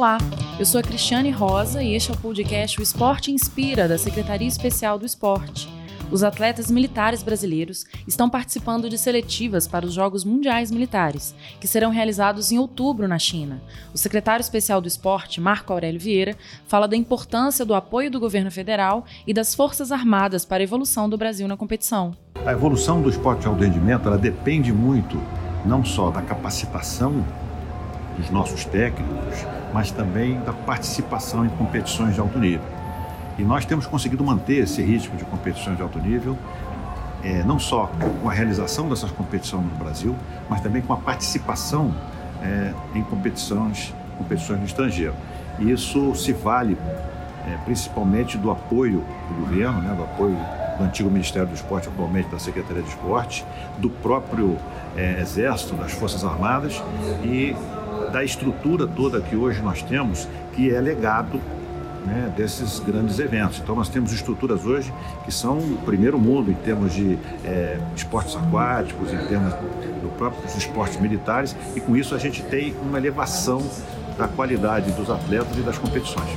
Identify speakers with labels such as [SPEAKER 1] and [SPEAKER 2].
[SPEAKER 1] Olá, eu sou a Cristiane Rosa e este é o podcast O Esporte Inspira, da Secretaria Especial do Esporte. Os atletas militares brasileiros estão participando de seletivas para os Jogos Mundiais Militares, que serão realizados em outubro na China. O secretário especial do esporte, Marco Aurélio Vieira, fala da importância do apoio do governo federal e das Forças Armadas para a evolução do Brasil na competição.
[SPEAKER 2] A evolução do esporte alto rendimento ela depende muito não só da capacitação dos nossos técnicos, mas também da participação em competições de alto nível. E nós temos conseguido manter esse ritmo de competições de alto nível, é, não só com a realização dessas competições no Brasil, mas também com a participação é, em competições, competições no estrangeiro. E isso se vale é, principalmente do apoio do governo, né, do apoio do antigo Ministério do Esporte, atualmente da Secretaria de Esporte, do próprio é, Exército, das Forças Armadas e da estrutura toda que hoje nós temos, que é legado né, desses grandes eventos. Então nós temos estruturas hoje que são o primeiro mundo em termos de é, esportes aquáticos, em termos do próprios esportes militares, e com isso a gente tem uma elevação da qualidade dos atletas e das competições.